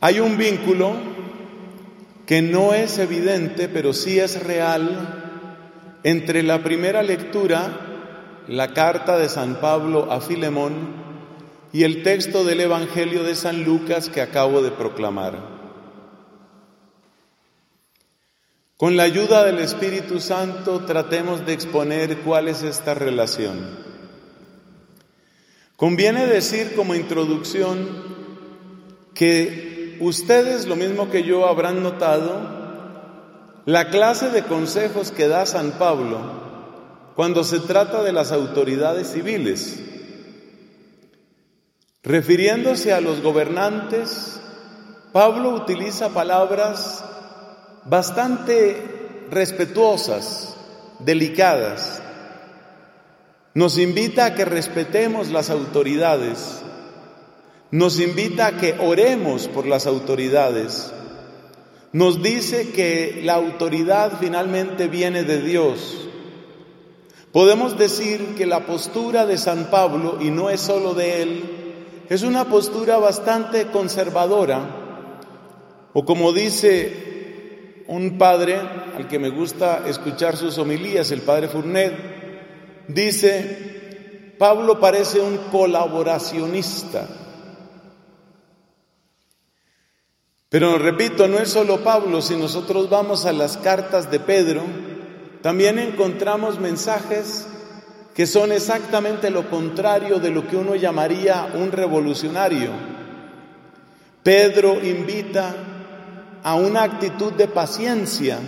Hay un vínculo que no es evidente, pero sí es real, entre la primera lectura, la carta de San Pablo a Filemón, y el texto del Evangelio de San Lucas que acabo de proclamar. Con la ayuda del Espíritu Santo tratemos de exponer cuál es esta relación. Conviene decir como introducción que ustedes, lo mismo que yo, habrán notado la clase de consejos que da San Pablo cuando se trata de las autoridades civiles. Refiriéndose a los gobernantes, Pablo utiliza palabras bastante respetuosas, delicadas. Nos invita a que respetemos las autoridades, nos invita a que oremos por las autoridades, nos dice que la autoridad finalmente viene de Dios. Podemos decir que la postura de San Pablo, y no es solo de él, es una postura bastante conservadora, o como dice un padre al que me gusta escuchar sus homilías, el padre Fournet, dice, Pablo parece un colaboracionista. Pero repito, no es solo Pablo, si nosotros vamos a las cartas de Pedro, también encontramos mensajes que son exactamente lo contrario de lo que uno llamaría un revolucionario. Pedro invita a una actitud de paciencia,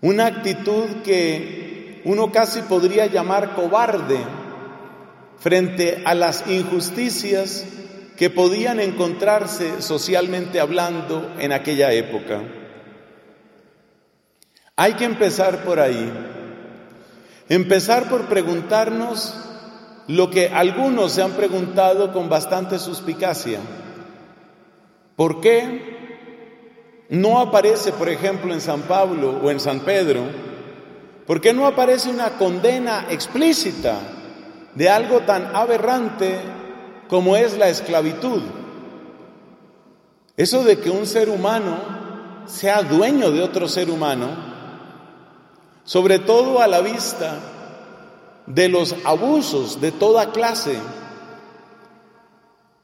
una actitud que uno casi podría llamar cobarde frente a las injusticias que podían encontrarse socialmente hablando en aquella época. Hay que empezar por ahí. Empezar por preguntarnos lo que algunos se han preguntado con bastante suspicacia. ¿Por qué no aparece, por ejemplo, en San Pablo o en San Pedro, ¿por qué no aparece una condena explícita de algo tan aberrante como es la esclavitud? Eso de que un ser humano sea dueño de otro ser humano, sobre todo a la vista de los abusos de toda clase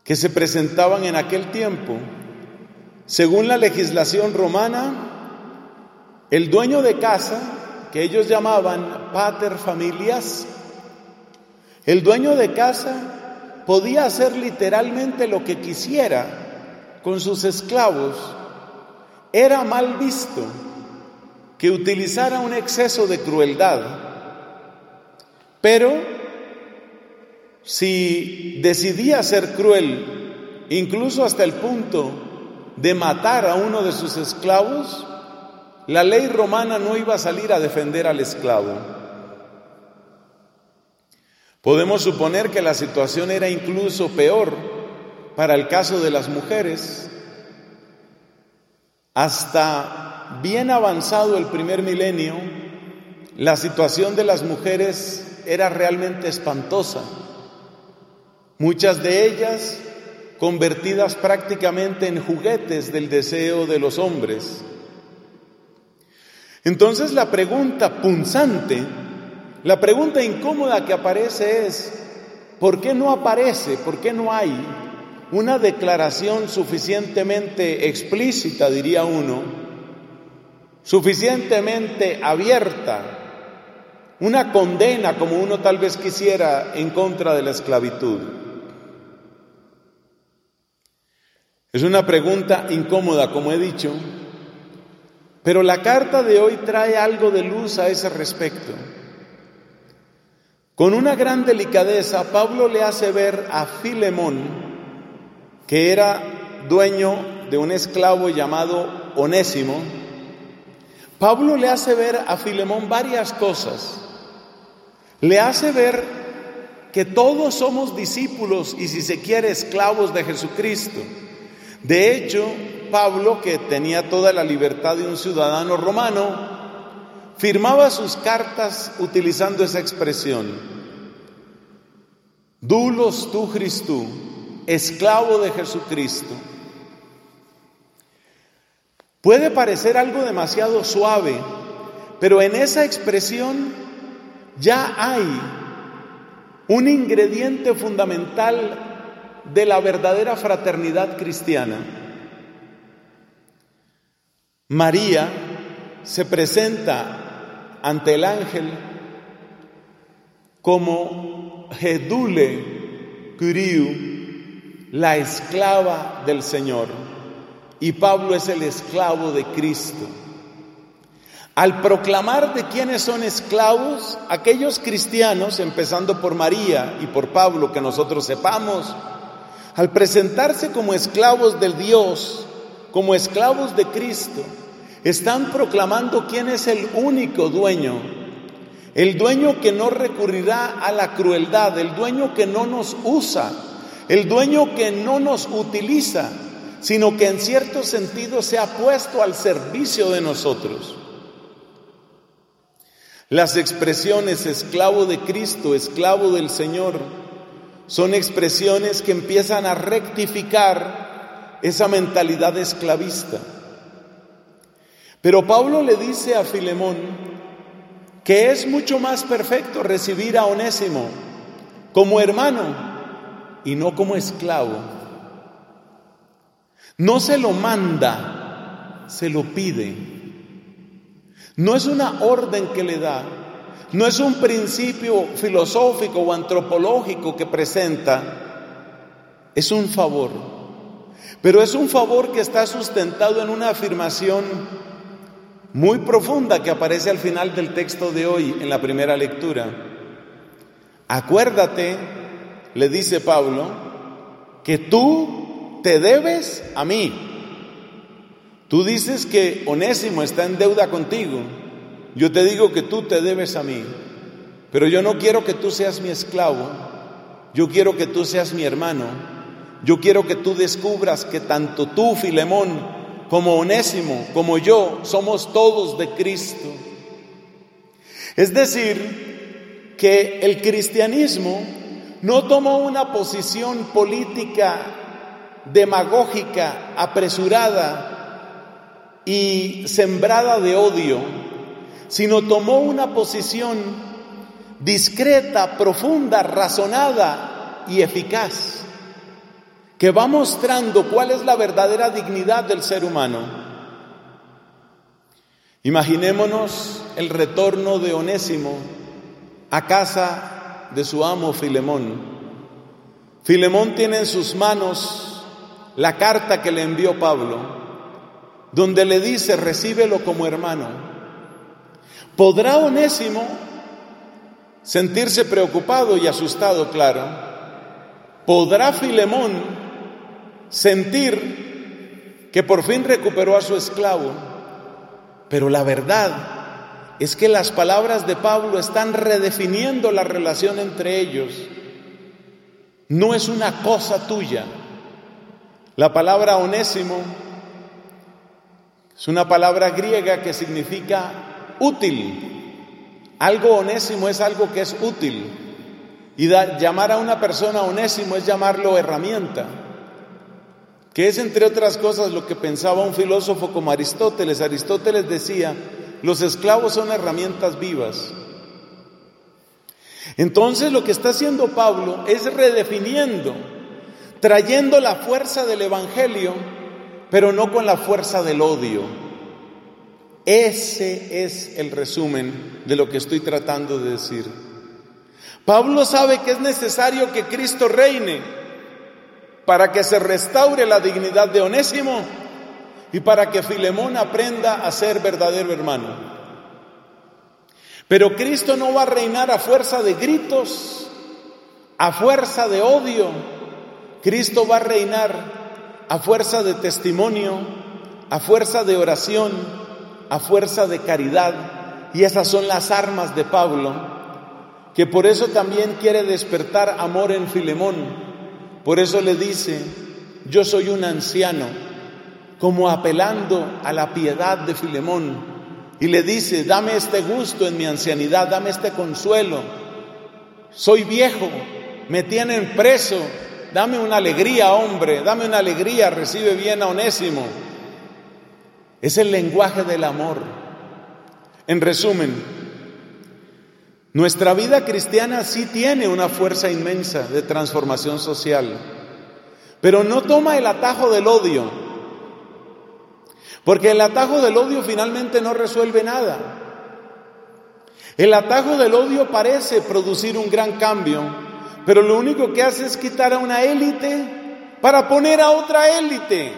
que se presentaban en aquel tiempo, según la legislación romana, el dueño de casa, que ellos llamaban pater familias, el dueño de casa podía hacer literalmente lo que quisiera con sus esclavos. Era mal visto que utilizara un exceso de crueldad. Pero si decidía ser cruel, incluso hasta el punto de matar a uno de sus esclavos, la ley romana no iba a salir a defender al esclavo. Podemos suponer que la situación era incluso peor para el caso de las mujeres. Hasta bien avanzado el primer milenio, la situación de las mujeres era realmente espantosa. Muchas de ellas convertidas prácticamente en juguetes del deseo de los hombres. Entonces la pregunta punzante, la pregunta incómoda que aparece es, ¿por qué no aparece, por qué no hay una declaración suficientemente explícita, diría uno, suficientemente abierta, una condena como uno tal vez quisiera en contra de la esclavitud? Es una pregunta incómoda, como he dicho, pero la carta de hoy trae algo de luz a ese respecto. Con una gran delicadeza, Pablo le hace ver a Filemón, que era dueño de un esclavo llamado Onésimo, Pablo le hace ver a Filemón varias cosas. Le hace ver que todos somos discípulos y si se quiere esclavos de Jesucristo. De hecho, Pablo, que tenía toda la libertad de un ciudadano romano, firmaba sus cartas utilizando esa expresión. Dulos tu Cristo, esclavo de Jesucristo. Puede parecer algo demasiado suave, pero en esa expresión ya hay un ingrediente fundamental de la verdadera fraternidad cristiana. María se presenta ante el ángel como Gedule Curiu, la esclava del Señor, y Pablo es el esclavo de Cristo. Al proclamar de quiénes son esclavos, aquellos cristianos, empezando por María y por Pablo, que nosotros sepamos, al presentarse como esclavos del Dios, como esclavos de Cristo, están proclamando quién es el único dueño, el dueño que no recurrirá a la crueldad, el dueño que no nos usa, el dueño que no nos utiliza, sino que en cierto sentido se ha puesto al servicio de nosotros. Las expresiones esclavo de Cristo, esclavo del Señor, son expresiones que empiezan a rectificar esa mentalidad esclavista. Pero Pablo le dice a Filemón que es mucho más perfecto recibir a Onésimo como hermano y no como esclavo. No se lo manda, se lo pide. No es una orden que le da, no es un principio filosófico o antropológico que presenta, es un favor. Pero es un favor que está sustentado en una afirmación muy profunda que aparece al final del texto de hoy en la primera lectura. Acuérdate, le dice Pablo, que tú te debes a mí. Tú dices que Onésimo está en deuda contigo. Yo te digo que tú te debes a mí. Pero yo no quiero que tú seas mi esclavo. Yo quiero que tú seas mi hermano. Yo quiero que tú descubras que tanto tú, Filemón, como Onésimo, como yo, somos todos de Cristo. Es decir, que el cristianismo no tomó una posición política demagógica, apresurada y sembrada de odio, sino tomó una posición discreta, profunda, razonada y eficaz que va mostrando cuál es la verdadera dignidad del ser humano. Imaginémonos el retorno de Onésimo a casa de su amo Filemón. Filemón tiene en sus manos la carta que le envió Pablo, donde le dice, recíbelo como hermano. ¿Podrá Onésimo sentirse preocupado y asustado, claro? ¿Podrá Filemón sentir que por fin recuperó a su esclavo, pero la verdad es que las palabras de Pablo están redefiniendo la relación entre ellos. No es una cosa tuya. La palabra onésimo es una palabra griega que significa útil. Algo onésimo es algo que es útil. Y llamar a una persona onésimo es llamarlo herramienta que es entre otras cosas lo que pensaba un filósofo como Aristóteles. Aristóteles decía, los esclavos son herramientas vivas. Entonces lo que está haciendo Pablo es redefiniendo, trayendo la fuerza del Evangelio, pero no con la fuerza del odio. Ese es el resumen de lo que estoy tratando de decir. Pablo sabe que es necesario que Cristo reine para que se restaure la dignidad de Onésimo y para que Filemón aprenda a ser verdadero hermano. Pero Cristo no va a reinar a fuerza de gritos, a fuerza de odio. Cristo va a reinar a fuerza de testimonio, a fuerza de oración, a fuerza de caridad. Y esas son las armas de Pablo, que por eso también quiere despertar amor en Filemón, por eso le dice, yo soy un anciano, como apelando a la piedad de Filemón. Y le dice, dame este gusto en mi ancianidad, dame este consuelo. Soy viejo, me tienen preso, dame una alegría, hombre, dame una alegría, recibe bien a Onésimo. Es el lenguaje del amor. En resumen, nuestra vida cristiana sí tiene una fuerza inmensa de transformación social, pero no toma el atajo del odio, porque el atajo del odio finalmente no resuelve nada. El atajo del odio parece producir un gran cambio, pero lo único que hace es quitar a una élite para poner a otra élite.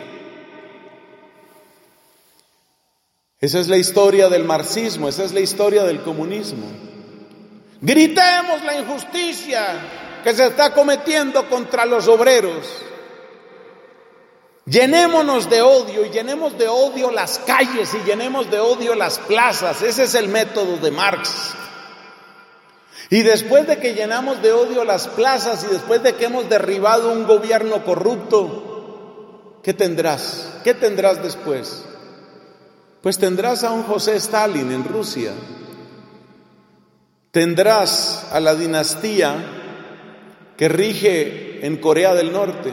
Esa es la historia del marxismo, esa es la historia del comunismo. Gritemos la injusticia que se está cometiendo contra los obreros. Llenémonos de odio y llenemos de odio las calles y llenemos de odio las plazas. Ese es el método de Marx. Y después de que llenamos de odio las plazas y después de que hemos derribado un gobierno corrupto, ¿qué tendrás? ¿Qué tendrás después? Pues tendrás a un José Stalin en Rusia, tendrás a la dinastía que rige en Corea del Norte,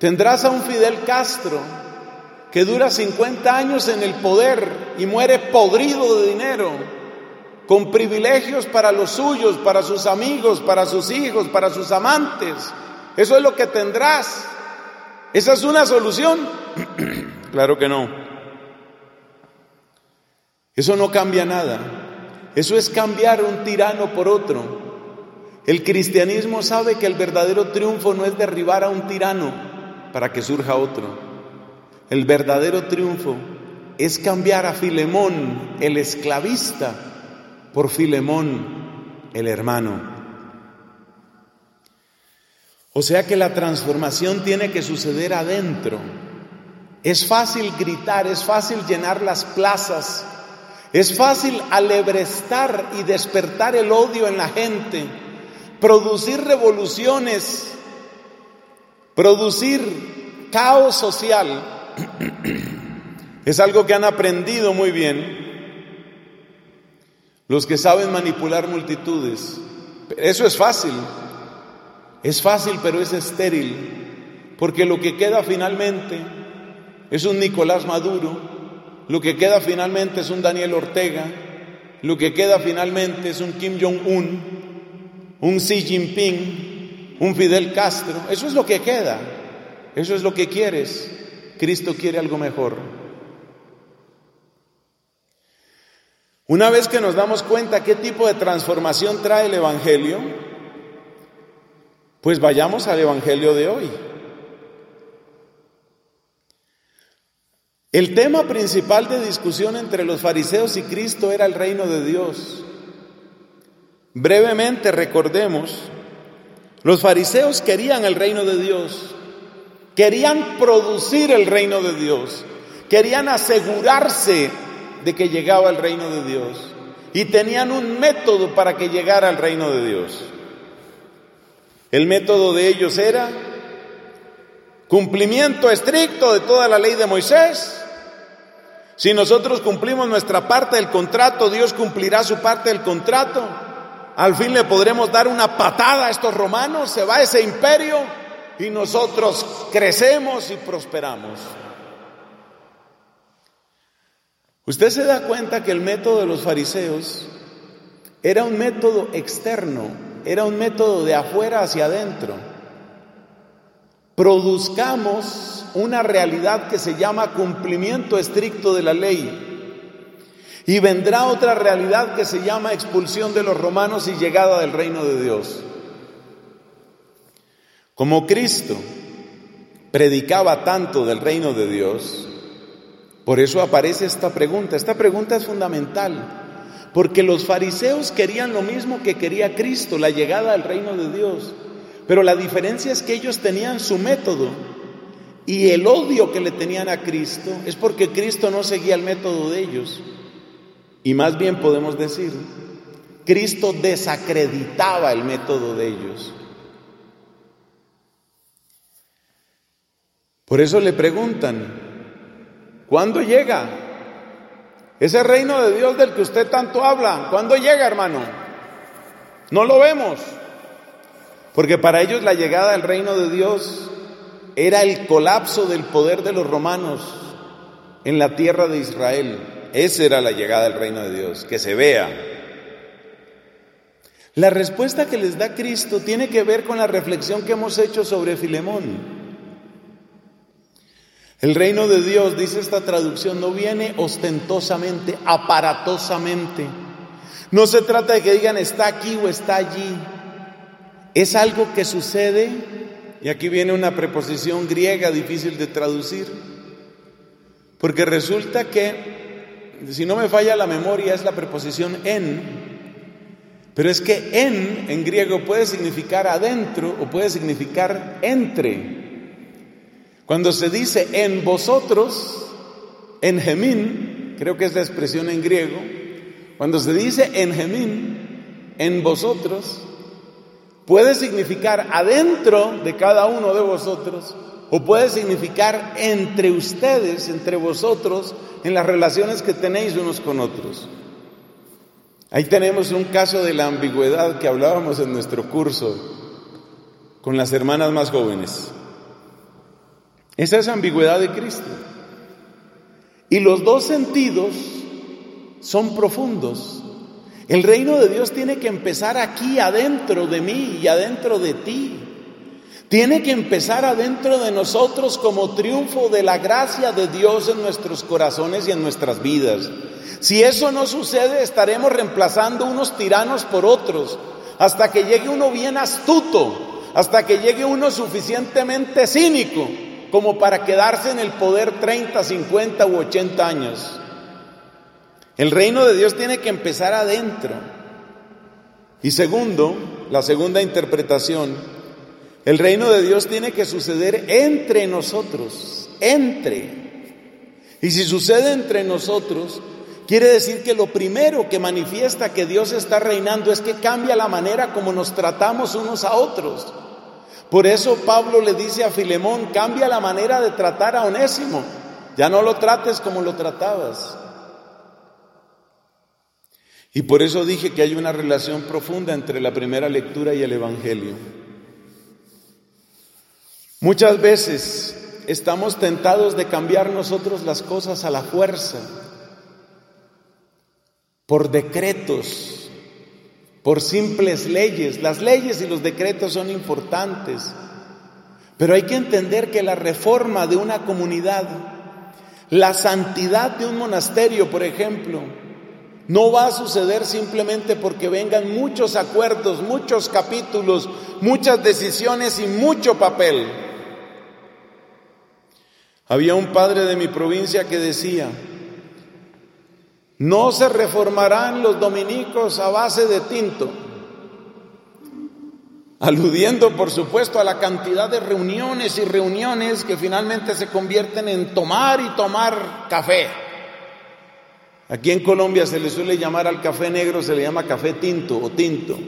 tendrás a un Fidel Castro que dura 50 años en el poder y muere podrido de dinero, con privilegios para los suyos, para sus amigos, para sus hijos, para sus amantes. Eso es lo que tendrás. ¿Esa es una solución? claro que no. Eso no cambia nada. Eso es cambiar un tirano por otro. El cristianismo sabe que el verdadero triunfo no es derribar a un tirano para que surja otro. El verdadero triunfo es cambiar a Filemón, el esclavista, por Filemón, el hermano. O sea que la transformación tiene que suceder adentro. Es fácil gritar, es fácil llenar las plazas, es fácil alebrestar y despertar el odio en la gente, producir revoluciones, producir caos social. Es algo que han aprendido muy bien los que saben manipular multitudes. Eso es fácil. Es fácil, pero es estéril. Porque lo que queda finalmente es un Nicolás Maduro lo que queda finalmente es un Daniel Ortega, lo que queda finalmente es un Kim Jong-un, un Xi Jinping, un Fidel Castro. Eso es lo que queda, eso es lo que quieres. Cristo quiere algo mejor. Una vez que nos damos cuenta qué tipo de transformación trae el Evangelio, pues vayamos al Evangelio de hoy. El tema principal de discusión entre los fariseos y Cristo era el reino de Dios. Brevemente recordemos, los fariseos querían el reino de Dios, querían producir el reino de Dios, querían asegurarse de que llegaba el reino de Dios y tenían un método para que llegara al reino de Dios. El método de ellos era cumplimiento estricto de toda la ley de Moisés, si nosotros cumplimos nuestra parte del contrato, Dios cumplirá su parte del contrato. Al fin le podremos dar una patada a estos romanos, se va ese imperio y nosotros crecemos y prosperamos. Usted se da cuenta que el método de los fariseos era un método externo, era un método de afuera hacia adentro. Produzcamos una realidad que se llama cumplimiento estricto de la ley. Y vendrá otra realidad que se llama expulsión de los romanos y llegada del reino de Dios. Como Cristo predicaba tanto del reino de Dios, por eso aparece esta pregunta. Esta pregunta es fundamental, porque los fariseos querían lo mismo que quería Cristo, la llegada al reino de Dios. Pero la diferencia es que ellos tenían su método y el odio que le tenían a Cristo es porque Cristo no seguía el método de ellos. Y más bien podemos decir, Cristo desacreditaba el método de ellos. Por eso le preguntan, ¿cuándo llega? Ese reino de Dios del que usted tanto habla, ¿cuándo llega, hermano? No lo vemos. Porque para ellos la llegada del reino de Dios era el colapso del poder de los romanos, en la tierra de Israel. Esa era la llegada del reino de Dios, que se vea. La respuesta que les da Cristo tiene que ver con la reflexión que hemos hecho sobre Filemón. El reino de Dios, dice esta traducción, no viene ostentosamente, aparatosamente. No se trata de que digan está aquí o está allí. Es algo que sucede, y aquí viene una preposición griega difícil de traducir, porque resulta que, si no me falla la memoria, es la preposición en, pero es que en, en griego, puede significar adentro o puede significar entre. Cuando se dice en vosotros, en gemín, creo que es la expresión en griego, cuando se dice en gemín, en vosotros, puede significar adentro de cada uno de vosotros o puede significar entre ustedes, entre vosotros, en las relaciones que tenéis unos con otros. Ahí tenemos un caso de la ambigüedad que hablábamos en nuestro curso con las hermanas más jóvenes. Esa es ambigüedad de Cristo. Y los dos sentidos son profundos. El reino de Dios tiene que empezar aquí adentro de mí y adentro de ti. Tiene que empezar adentro de nosotros como triunfo de la gracia de Dios en nuestros corazones y en nuestras vidas. Si eso no sucede, estaremos reemplazando unos tiranos por otros, hasta que llegue uno bien astuto, hasta que llegue uno suficientemente cínico como para quedarse en el poder 30, 50 u 80 años. El reino de Dios tiene que empezar adentro. Y segundo, la segunda interpretación, el reino de Dios tiene que suceder entre nosotros, entre. Y si sucede entre nosotros, quiere decir que lo primero que manifiesta que Dios está reinando es que cambia la manera como nos tratamos unos a otros. Por eso Pablo le dice a Filemón, cambia la manera de tratar a Onésimo, ya no lo trates como lo tratabas. Y por eso dije que hay una relación profunda entre la primera lectura y el Evangelio. Muchas veces estamos tentados de cambiar nosotros las cosas a la fuerza, por decretos, por simples leyes. Las leyes y los decretos son importantes, pero hay que entender que la reforma de una comunidad, la santidad de un monasterio, por ejemplo, no va a suceder simplemente porque vengan muchos acuerdos, muchos capítulos, muchas decisiones y mucho papel. Había un padre de mi provincia que decía, no se reformarán los dominicos a base de tinto, aludiendo por supuesto a la cantidad de reuniones y reuniones que finalmente se convierten en tomar y tomar café. Aquí en Colombia se le suele llamar al café negro, se le llama café tinto o tinto.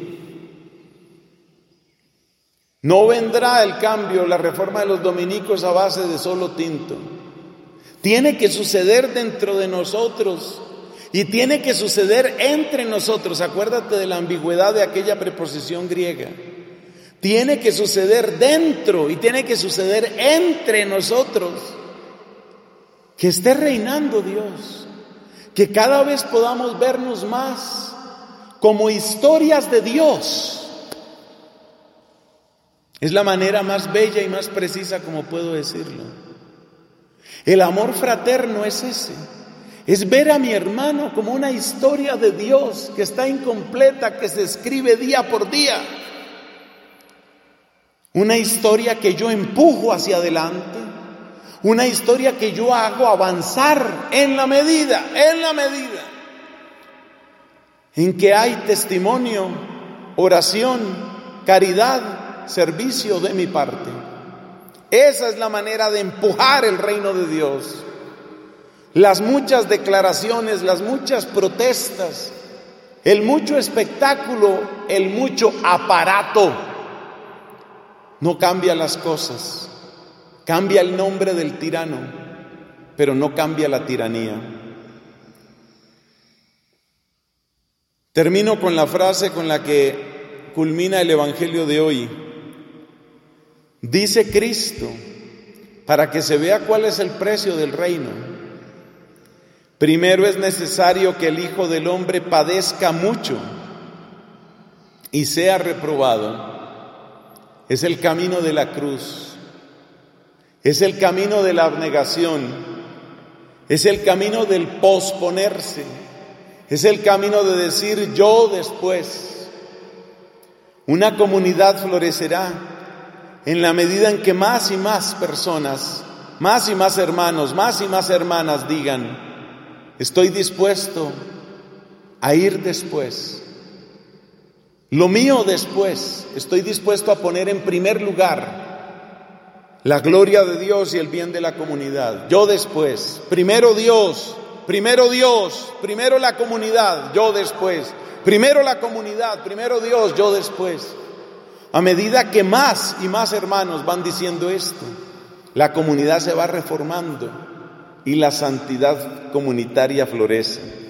No vendrá el cambio, la reforma de los dominicos a base de solo tinto. Tiene que suceder dentro de nosotros y tiene que suceder entre nosotros. Acuérdate de la ambigüedad de aquella preposición griega. Tiene que suceder dentro y tiene que suceder entre nosotros. Que esté reinando Dios. Que cada vez podamos vernos más como historias de Dios. Es la manera más bella y más precisa como puedo decirlo. El amor fraterno es ese. Es ver a mi hermano como una historia de Dios que está incompleta, que se escribe día por día. Una historia que yo empujo hacia adelante. Una historia que yo hago avanzar en la medida, en la medida en que hay testimonio, oración, caridad, servicio de mi parte. Esa es la manera de empujar el reino de Dios. Las muchas declaraciones, las muchas protestas, el mucho espectáculo, el mucho aparato, no cambia las cosas. Cambia el nombre del tirano, pero no cambia la tiranía. Termino con la frase con la que culmina el Evangelio de hoy. Dice Cristo, para que se vea cuál es el precio del reino. Primero es necesario que el Hijo del Hombre padezca mucho y sea reprobado. Es el camino de la cruz. Es el camino de la abnegación. Es el camino del posponerse. Es el camino de decir yo después. Una comunidad florecerá en la medida en que más y más personas, más y más hermanos, más y más hermanas digan, Estoy dispuesto a ir después. Lo mío después. Estoy dispuesto a poner en primer lugar la gloria de Dios y el bien de la comunidad. Yo después. Primero Dios, primero Dios, primero la comunidad, yo después. Primero la comunidad, primero Dios, yo después. A medida que más y más hermanos van diciendo esto, la comunidad se va reformando y la santidad comunitaria florece.